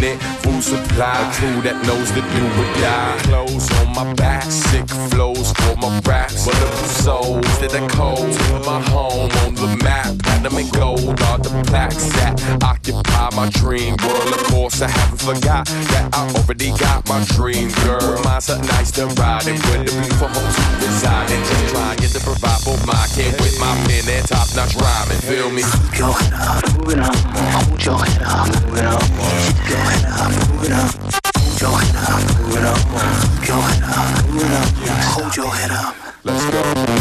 Food supply, crew that knows the do or die. Clothes on my back, sick flows for my raps. But the souls that I cold to my home on the map. Platinum and gold are the plaques that occupy my dream world. Of course, I haven't forgot that I already got my dream girl find something nice to ride and with the beautiful homes residing. Just trying to provide for my kid with my pen and top notch rhyming. Feel me? Keep your head up, moving up. Hold your head up, moving up. Keep your head up, moving up. Hold your head up, moving up. Keep your up, moving up. Hold your head up. Let's go.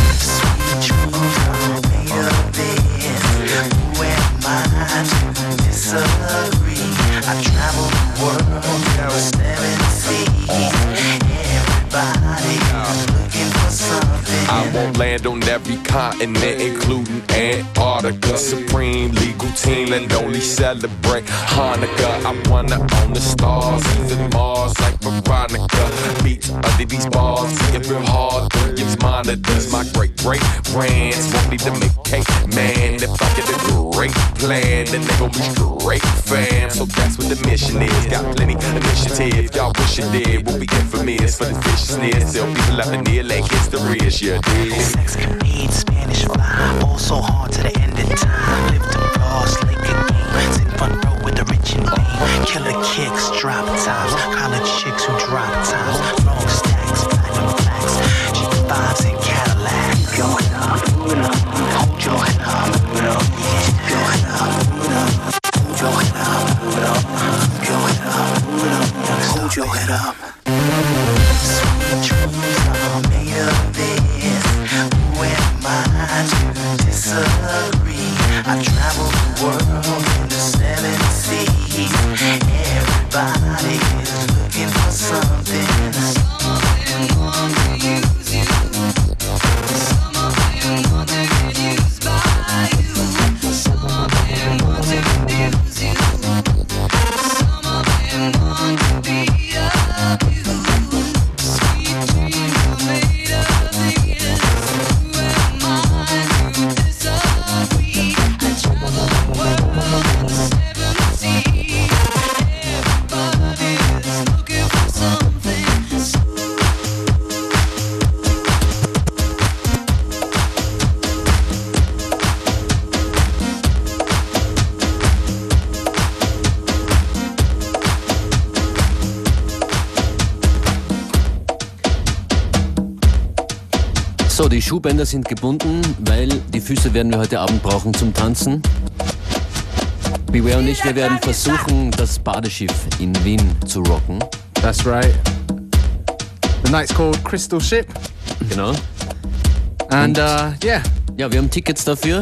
Celebrate Hanukkah. I wanna own the stars, even Mars like Veronica. Beats under these bars, it real hard. Billions monitors, my great great brands won't need to make cake, man. If I get a great plan, then they gon' be straight fam. So that's what the mission is. Got plenty initiative, y'all wish you did. We'll be infamous for the viciousness. Still people laughing near like history is your dig. Sex can need Spanish fly, also hard to the end of time. Live to floss Killer kicks, drop tops. College chicks who drop tops. Long stacks, platinum plaques. G5s and Cadillac. Going up, moving up. Head up, moving up. Going up, moving up. Head up, moving up. Going up, moving up. Hold your head up. Schuhbänder sind gebunden, weil die Füße werden wir heute Abend brauchen zum Tanzen. Beware und ich, wir werden versuchen, das Badeschiff in Wien zu rocken. That's right. The night's called Crystal Ship, Genau. and uh, yeah, Ja, wir haben Tickets dafür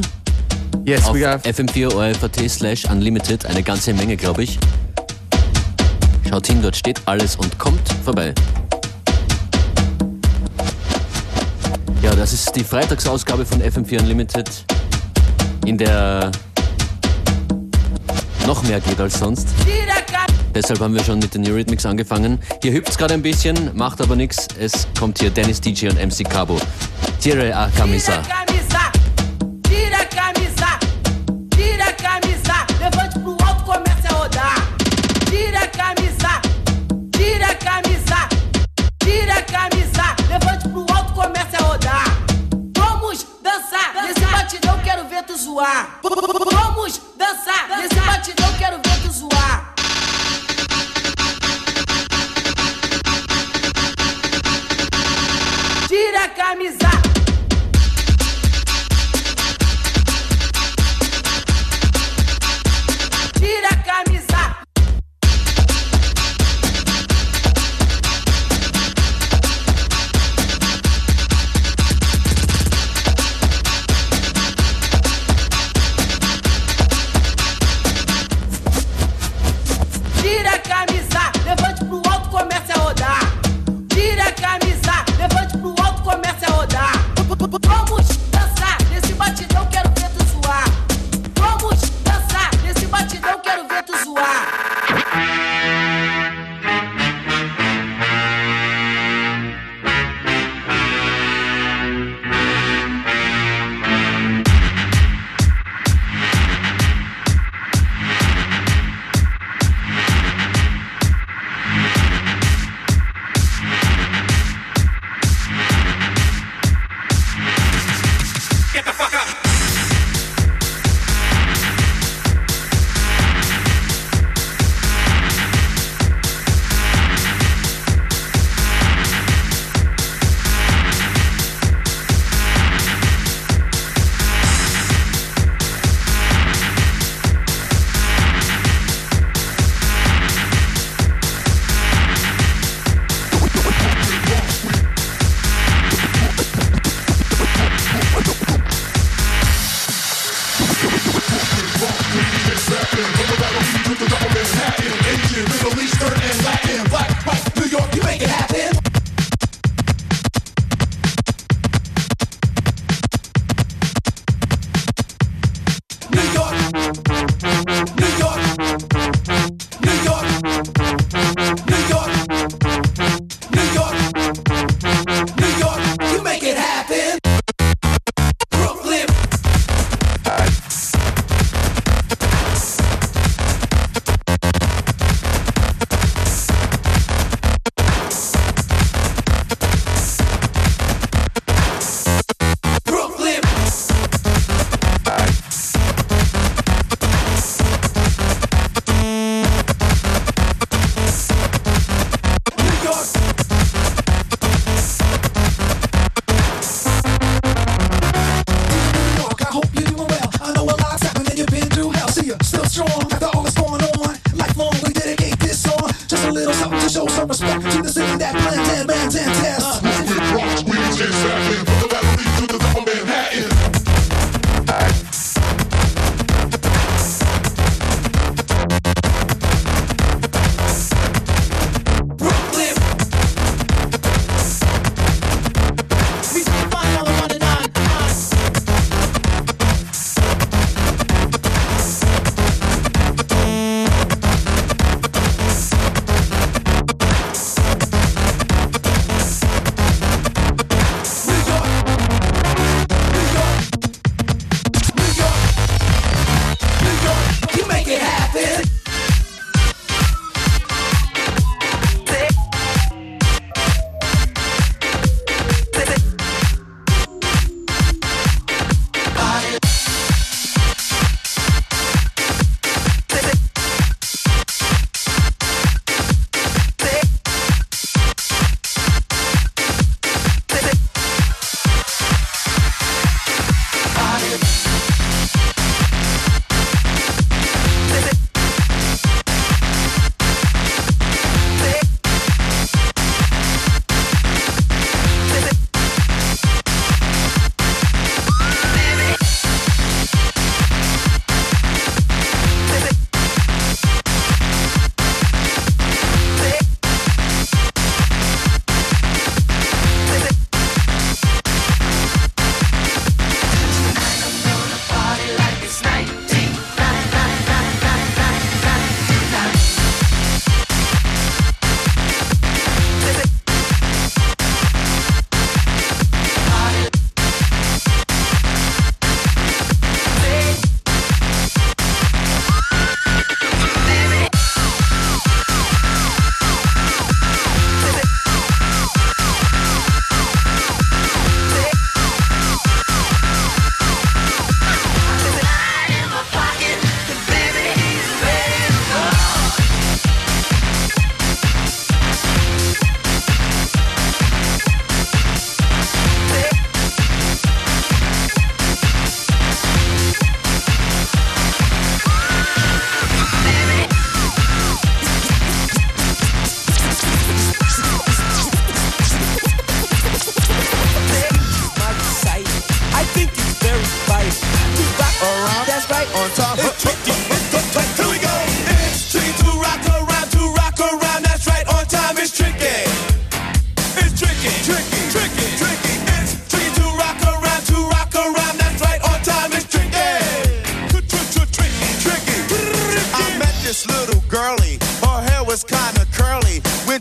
yes, auf we have. fm4 ORFAT slash unlimited. Eine ganze Menge, glaube ich. Schaut hin, dort steht alles und kommt vorbei. Ja, das ist die Freitagsausgabe von FM4 Unlimited. in der noch mehr geht als sonst. Deshalb haben wir schon mit den Eurythmics angefangen. Hier hüpft es gerade ein bisschen, macht aber nichts. Es kommt hier Dennis DJ und MC Cabo. Tire a camisa.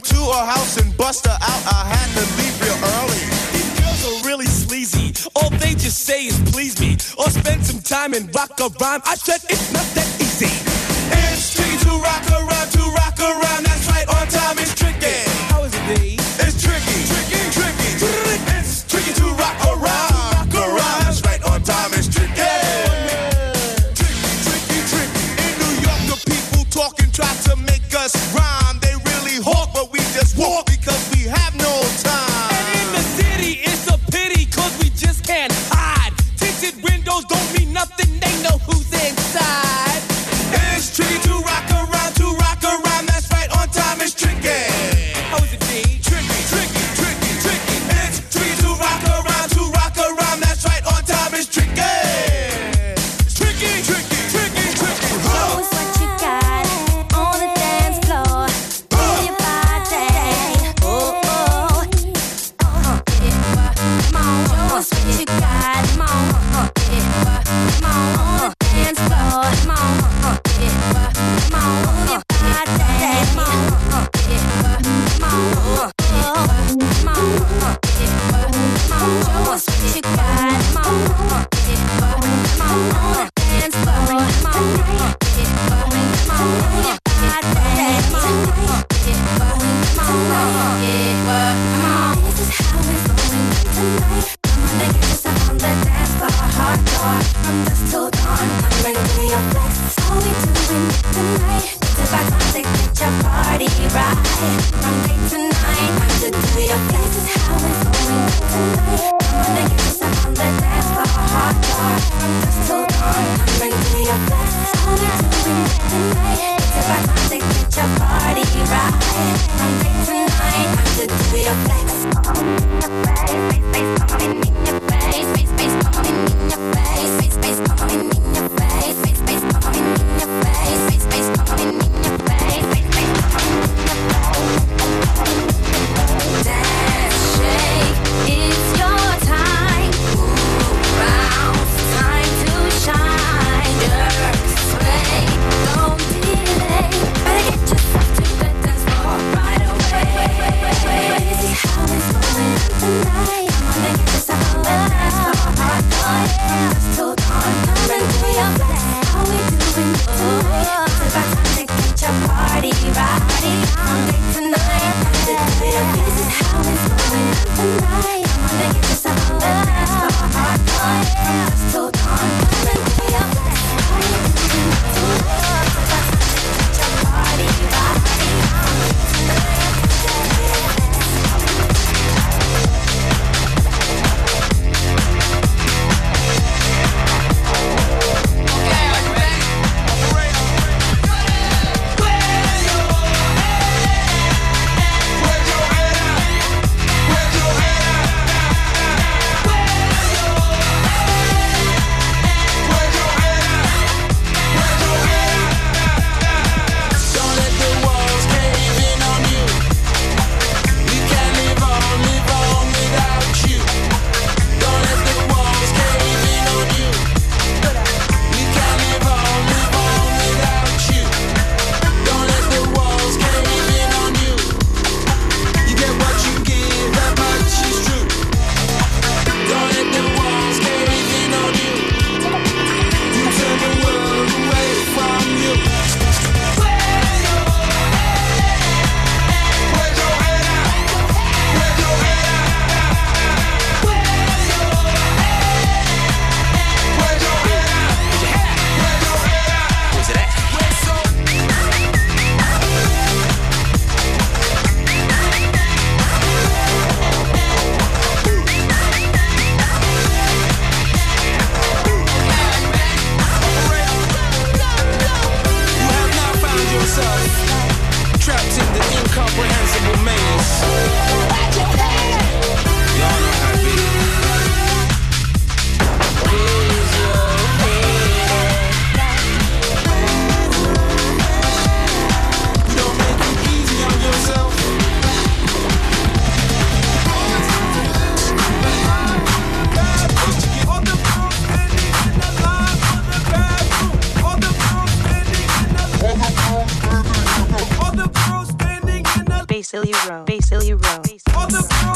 to a house and bust her out. I had to leave real early. These girls are really sleazy. All they just say is please me. Or spend some time and rock a rhyme. I said it's not that easy. And tonight. Row, Basilio Row. All the girls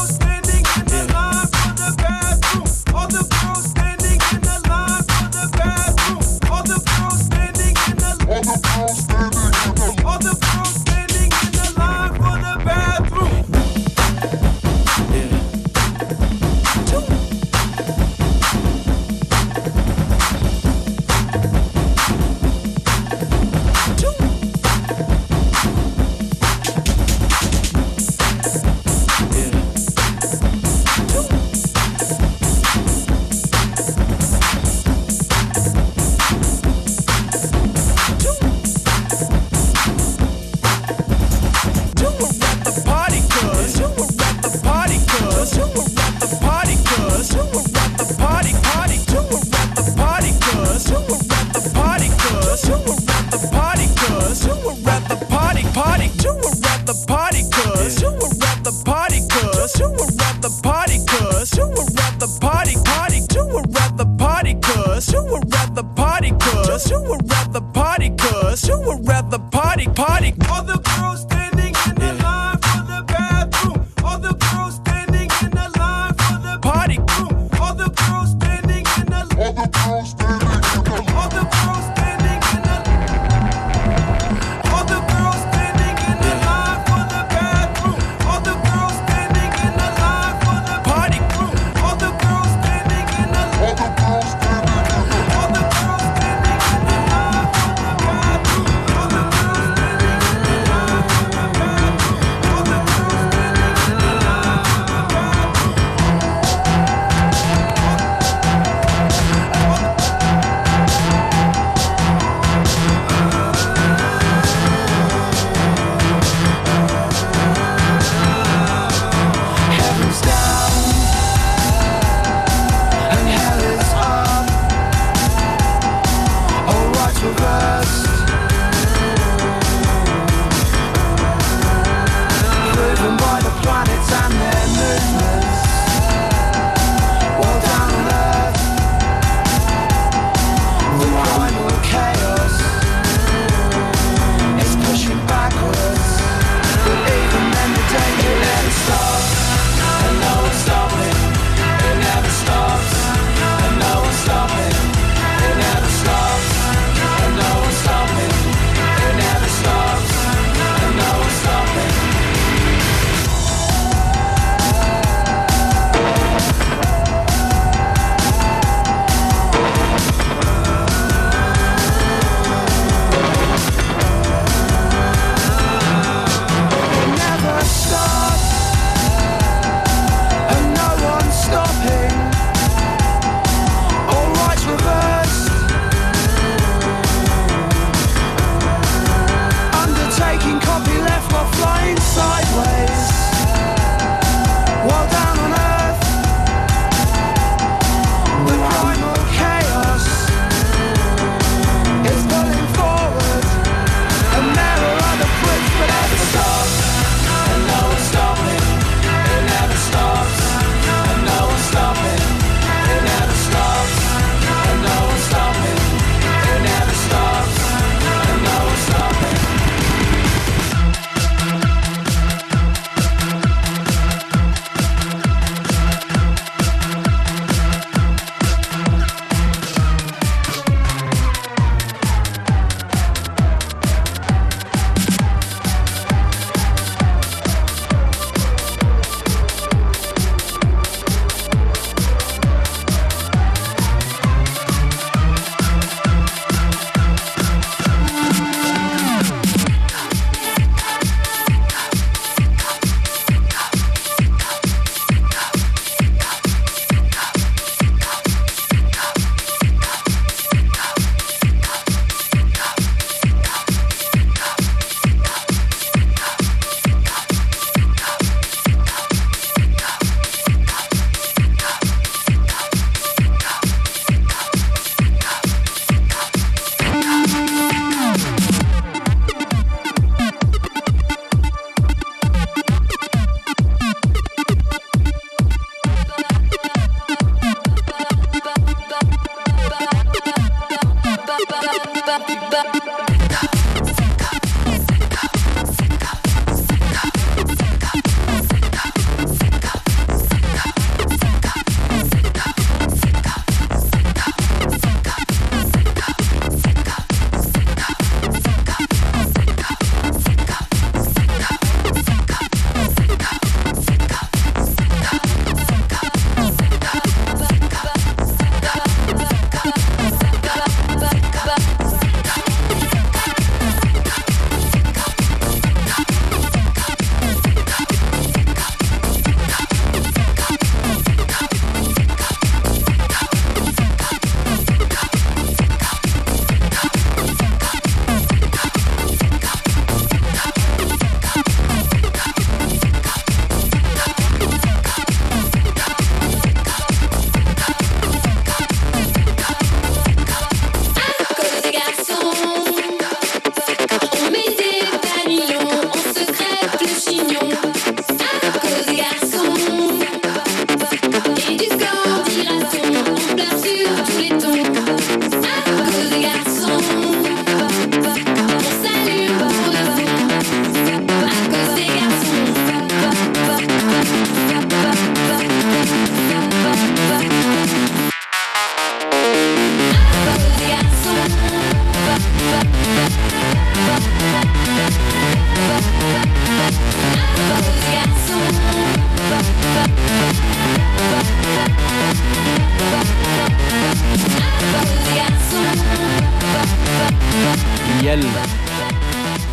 Yell.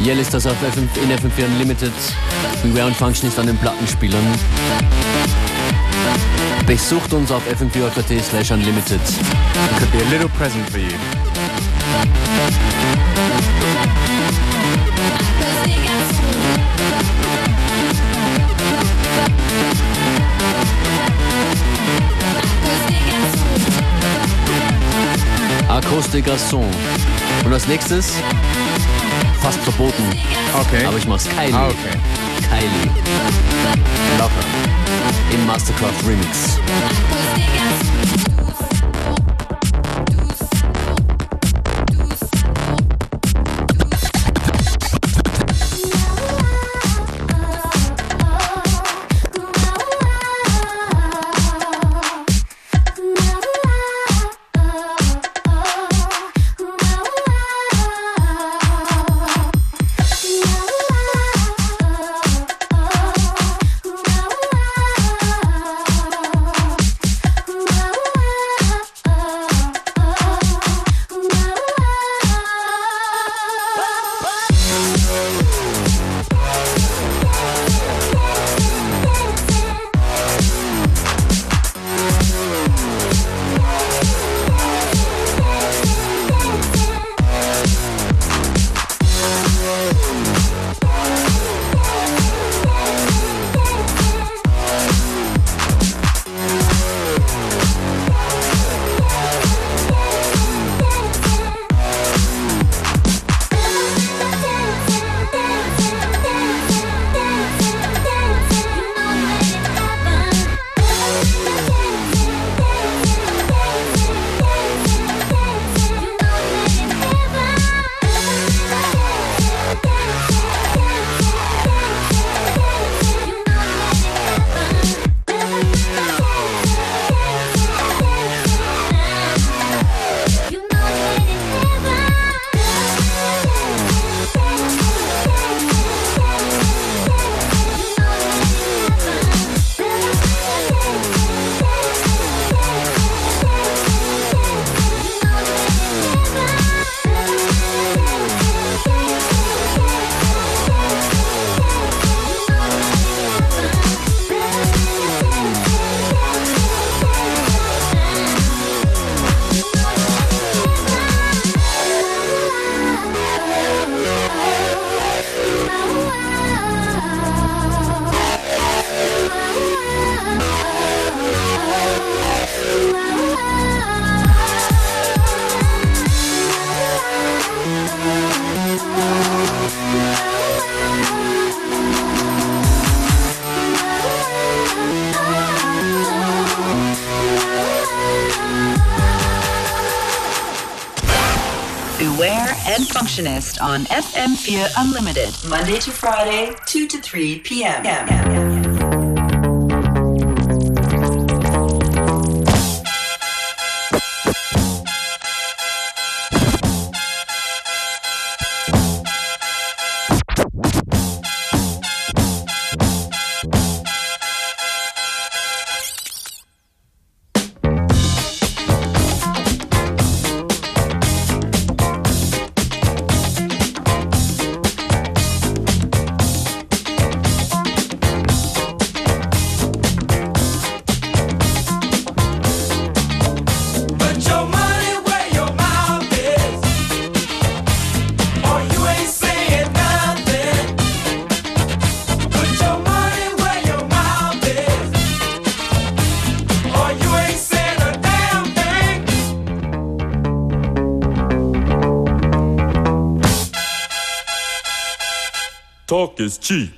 Yell ist das auf FM, in FM4 Unlimited. Beware und Function ist an den Plattenspielern. Besucht uns auf fm4.at slash unlimited. Could be a little present for you. Acoustic Garçon. Und als nächstes, fast verboten, Okay. aber ich mach's Kylie. Ah, okay. Kylie. Love her. Im Mastercraft Remix. On FM4 Unlimited, Monday to Friday, 2 to 3 p.m. g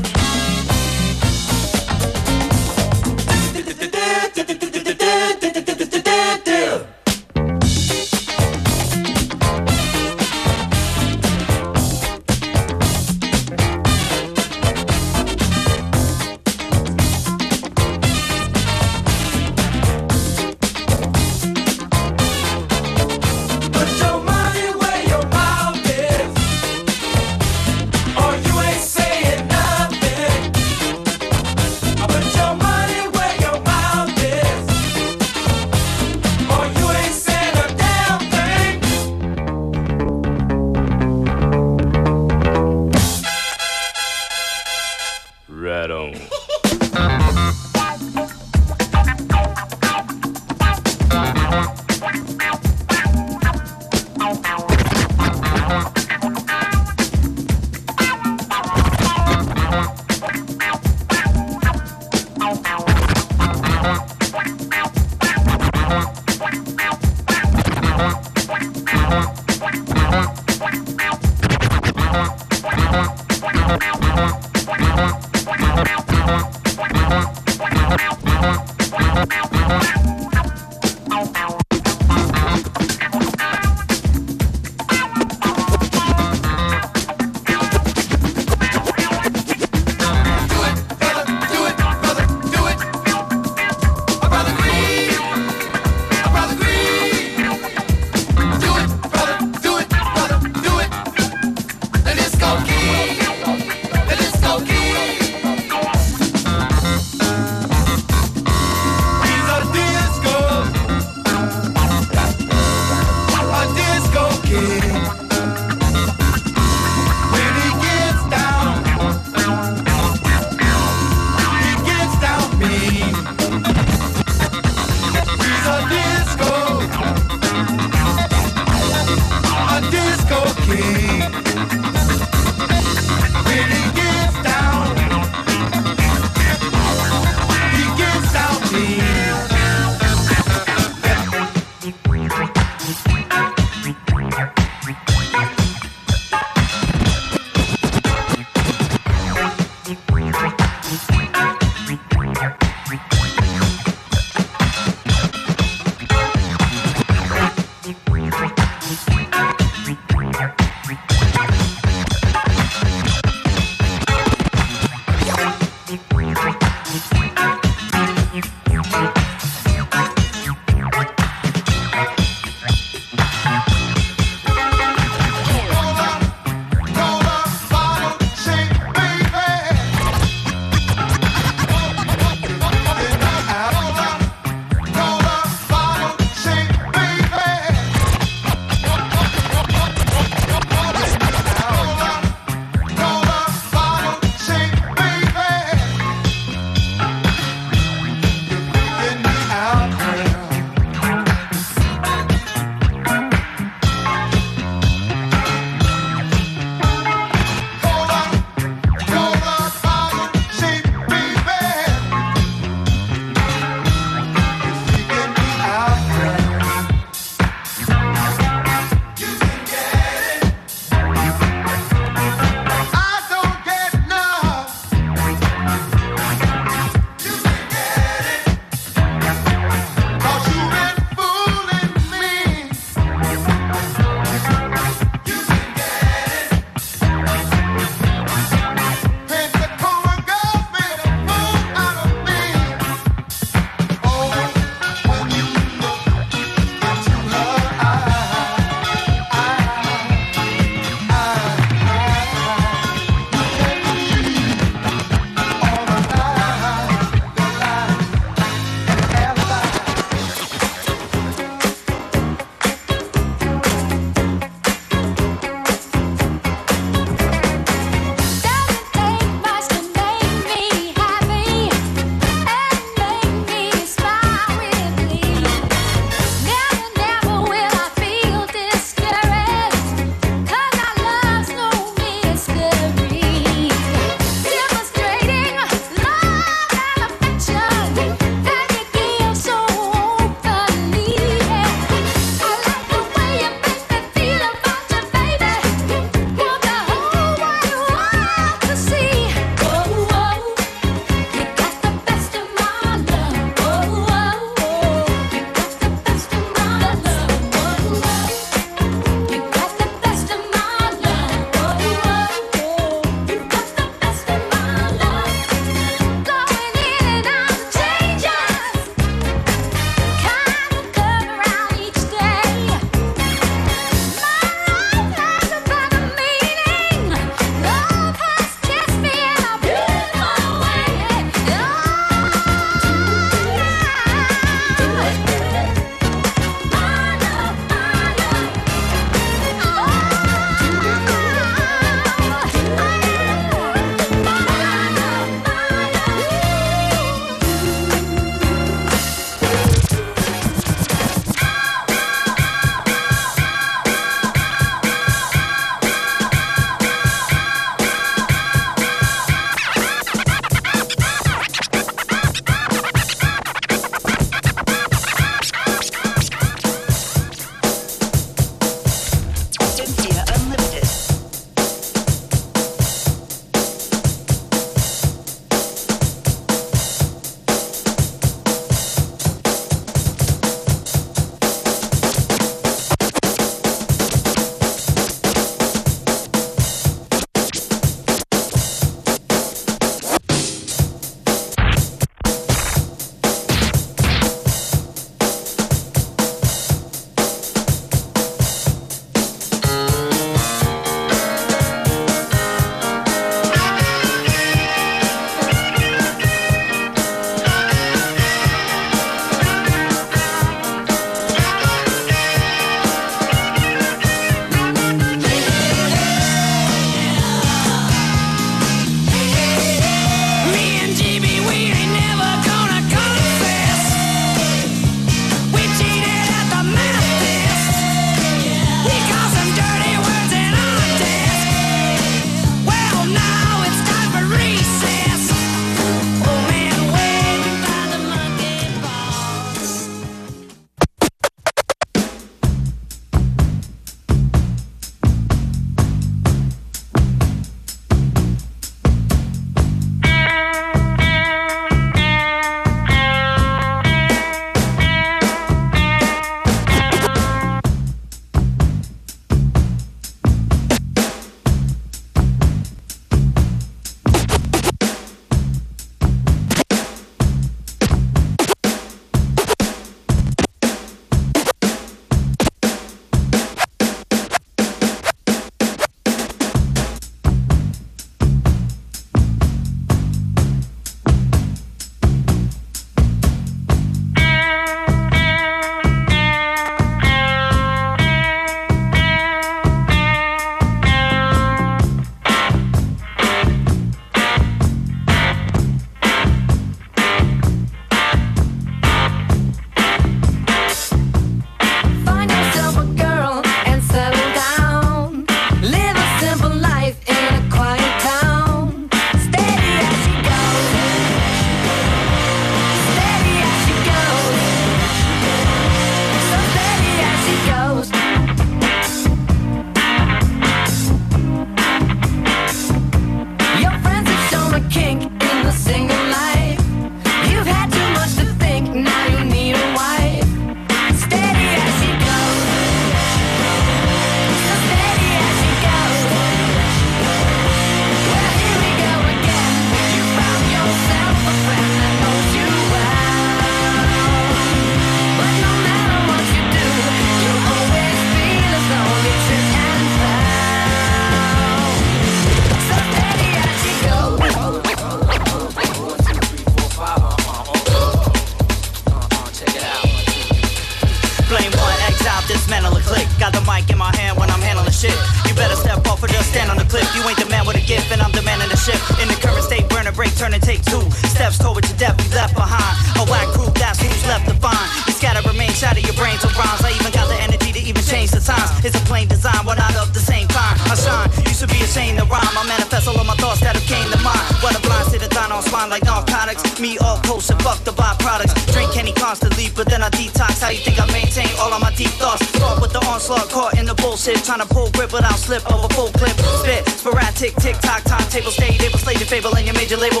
Trying to pull grip without slip over full clip. Spit, sporadic, tick tock, timetable, stay able, slated fable in your major label.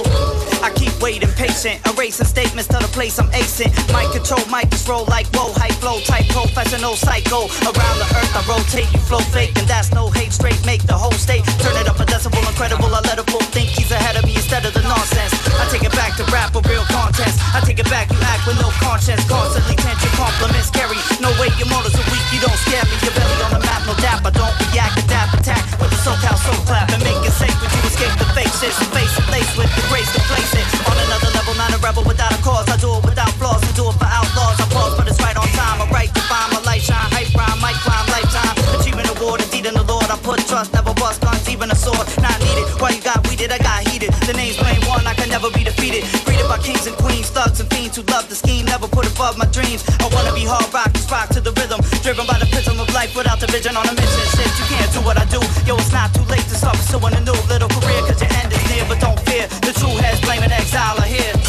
I keep waiting, patient, erasing statements to the place I'm acing. Mic control, mic roll like whoa, high flow, type professional psycho. Around the earth, I rotate, you flow fake, and that's no hate. Straight make the whole state turn it up a decibel, incredible. I let a fool think he's ahead of me instead of the nonsense. I take it back to rap a real contest. I take it back, you act with no conscience. Constantly tension compliments carry. No way, your motives are weak, defeated. Greeted by kings and queens, thugs and fiends who love the scheme, never put above my dreams. I wanna be hard rock, just rock to the rhythm. Driven by the prism of life without the vision on a mission. Shit, you can't do what I do. Yo, it's not too late to start pursuing a new little career, cause your end is near, but don't fear. The true heads Blame One Exile are here.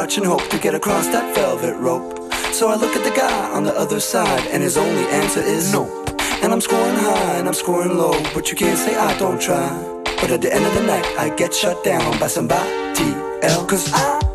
Watch and hope to get across that velvet rope. So I look at the guy on the other side, and his only answer is no. And I'm scoring high and I'm scoring low, but you can't say I don't try. But at the end of the night, I get shut down by somebody else. Cause I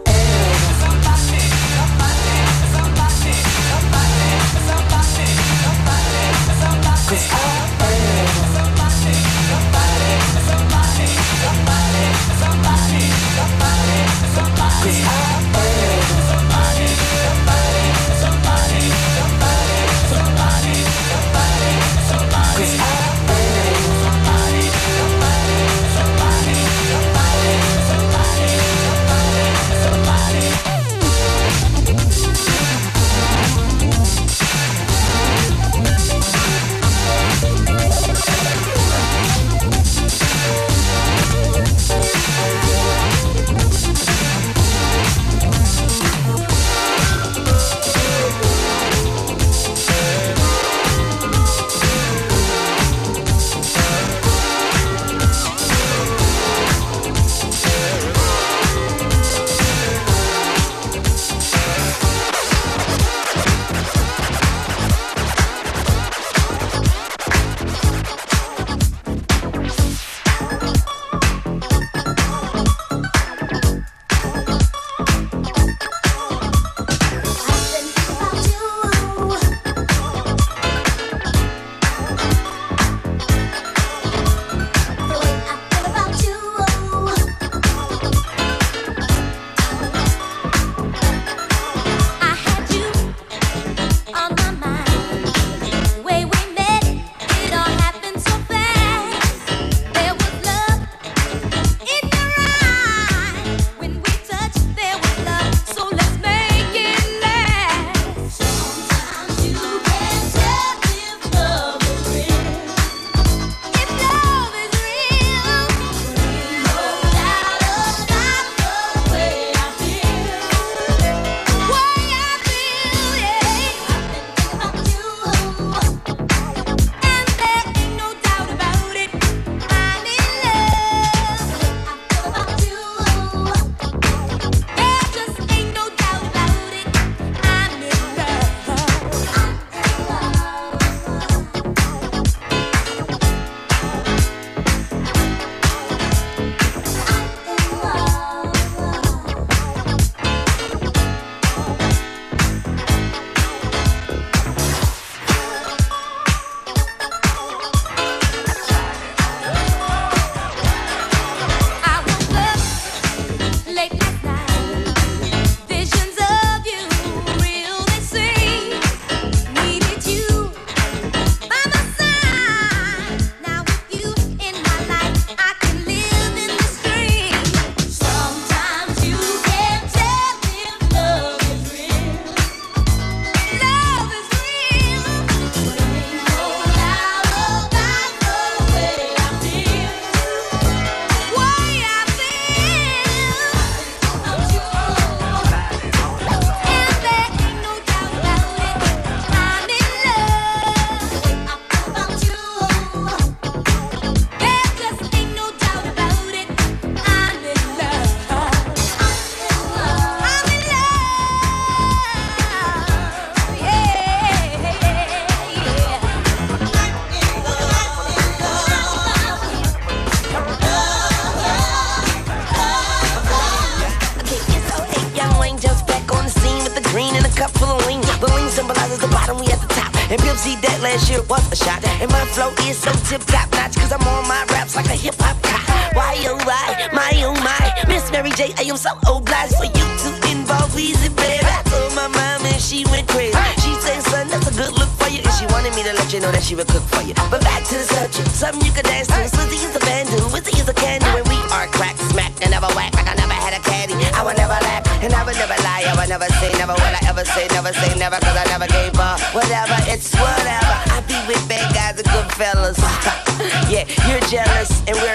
so obliged for you to involve easy, baby. I told my mom and she went crazy. She said, son, that's a good look for you. And she wanted me to let you know that she would cook for you. But back to the subject, something you could dance to. Swizzy is a bandu, Wizzy is a candy. And we are crack, smack, and never whack like I never had a caddy. I would never laugh, and I would never lie. I would never say never. Will I ever say never say never? Cause I never gave up. Whatever, it's whatever. I be with bad guys and good fellas. yeah, you're jealous, and we're not dot com.